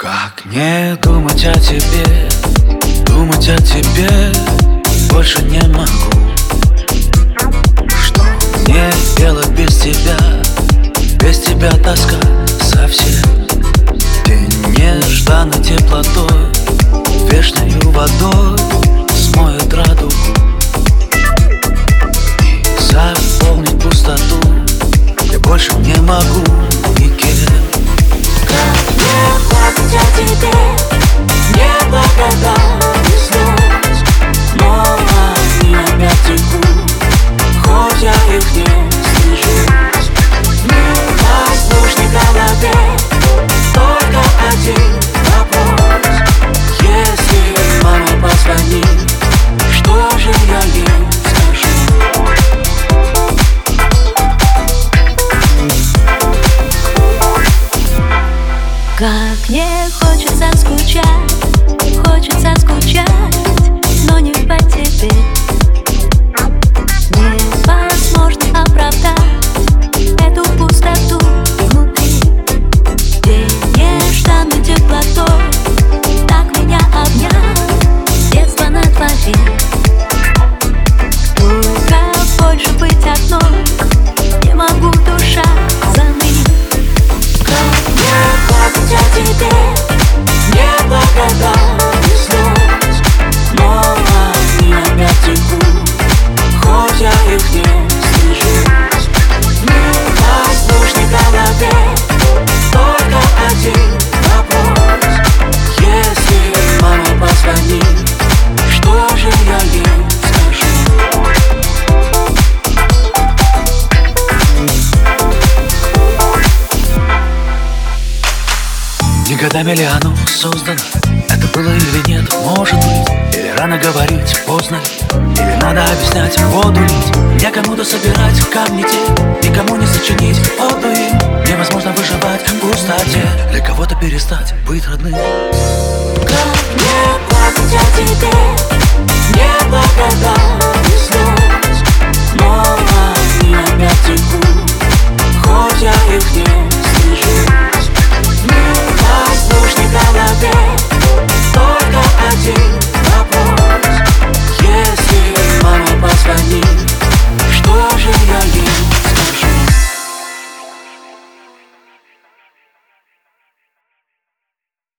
Как не думать о тебе, думать о тебе больше не могу. Что мне делать без тебя, без тебя тоска совсем. День нежданной теплотой, вешней водой смоет радугу И заполнить пустоту я больше не могу тебе не Как не хочется скучать, я тебе не благодарны Не годами ли оно создано? Это было или нет, может быть Или рано говорить, поздно ли? Или надо объяснять, воду лить Некому-то собирать камни те Никому не сочинить отдуи Невозможно выживать в пустоте Для кого-то перестать быть родным Как не платить о тебе? Не плакать